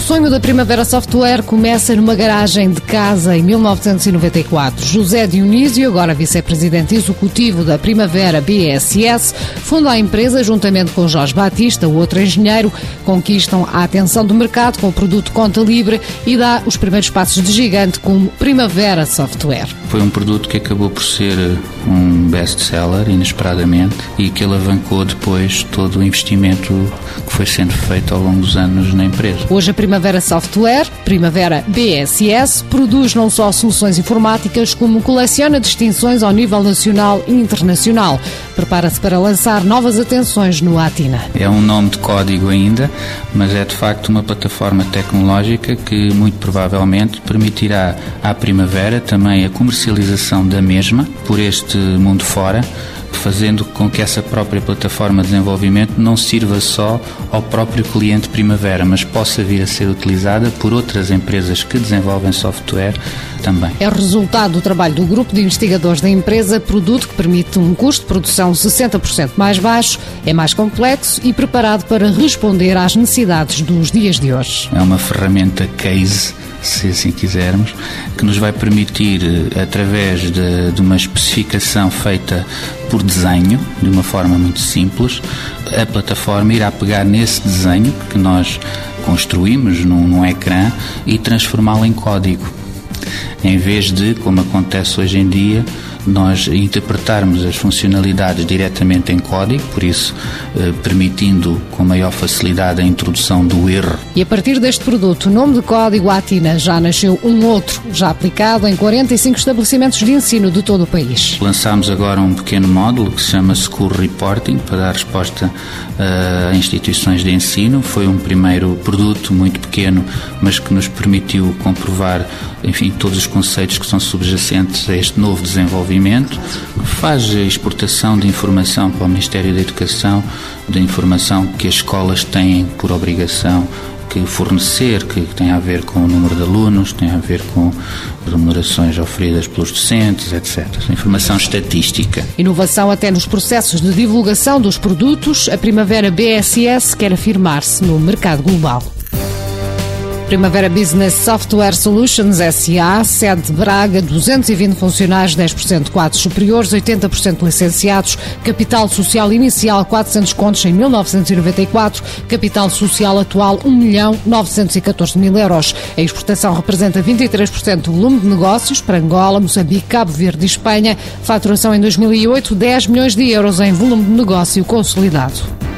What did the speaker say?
sonho da Primavera Software começa numa garagem de casa em 1994. José Dionísio, agora vice-presidente executivo da Primavera BSS, funda a empresa juntamente com Jorge Batista, o outro engenheiro, conquistam a atenção do mercado com o produto Conta Livre e dá os primeiros passos de gigante como Primavera Software. Foi um produto que acabou por ser um best-seller, inesperadamente, e que alavancou depois todo o investimento que foi sendo feito ao longo dos anos na empresa. Hoje a Primavera Software, Primavera BSS, produz não só soluções informáticas, como coleciona distinções ao nível nacional e internacional. Prepara-se para lançar novas atenções no Atina. É um nome de código ainda, mas é de facto uma plataforma tecnológica que muito provavelmente permitirá à Primavera também a comercialização da mesma por este mundo fora fazendo com que essa própria plataforma de desenvolvimento não sirva só ao próprio cliente Primavera, mas possa vir a ser utilizada por outras empresas que desenvolvem software também. É resultado do trabalho do grupo de investigadores da empresa, produto que permite um custo de produção 60% mais baixo, é mais complexo e preparado para responder às necessidades dos dias de hoje. É uma ferramenta case se assim quisermos, que nos vai permitir, eh, através de, de, uma especificação feita por desenho, de uma forma muito simples, a plataforma irá pegar nesse desenho que nós construímos num, num ecrã e transformá-lo em código. Em vez de, como acontece hoje em dia, nós interpretarmos as funcionalidades diretamente em código, por isso eh, permitindo com maior facilidade a introdução do erro. E a partir deste produto, o nome de código Atina, já nasceu um outro, já aplicado em 45 estabelecimentos de ensino de todo o país. Lançámos agora um pequeno módulo que se chama School Reporting para dar resposta eh, a instituições de ensino. Foi um primeiro produto muito pequeno, mas que nos permitiu comprovar, enfim, todos os conceitos que são subjacentes a este novo desenvolvimento desenvolvimento, faz a exportação de informação para o Ministério da Educação, da informação que as escolas têm por obrigação que fornecer, que tem a ver com o número de alunos, tem a ver com remunerações oferidas pelos docentes, etc. Informação estatística. Inovação até nos processos de divulgação dos produtos, a Primavera BSS quer afirmar-se no mercado global. Primavera Business Software Solutions SA, sede de Braga, 220 funcionários, 10% de quadros superiores, 80% licenciados, capital social inicial 400 contos em 1994, capital social atual 1 milhão 914 mil euros. A exportação representa 23% do volume de negócios para Angola, Moçambique, Cabo Verde e Espanha. Faturação em 2008, 10 milhões de euros em volume de negócio consolidado.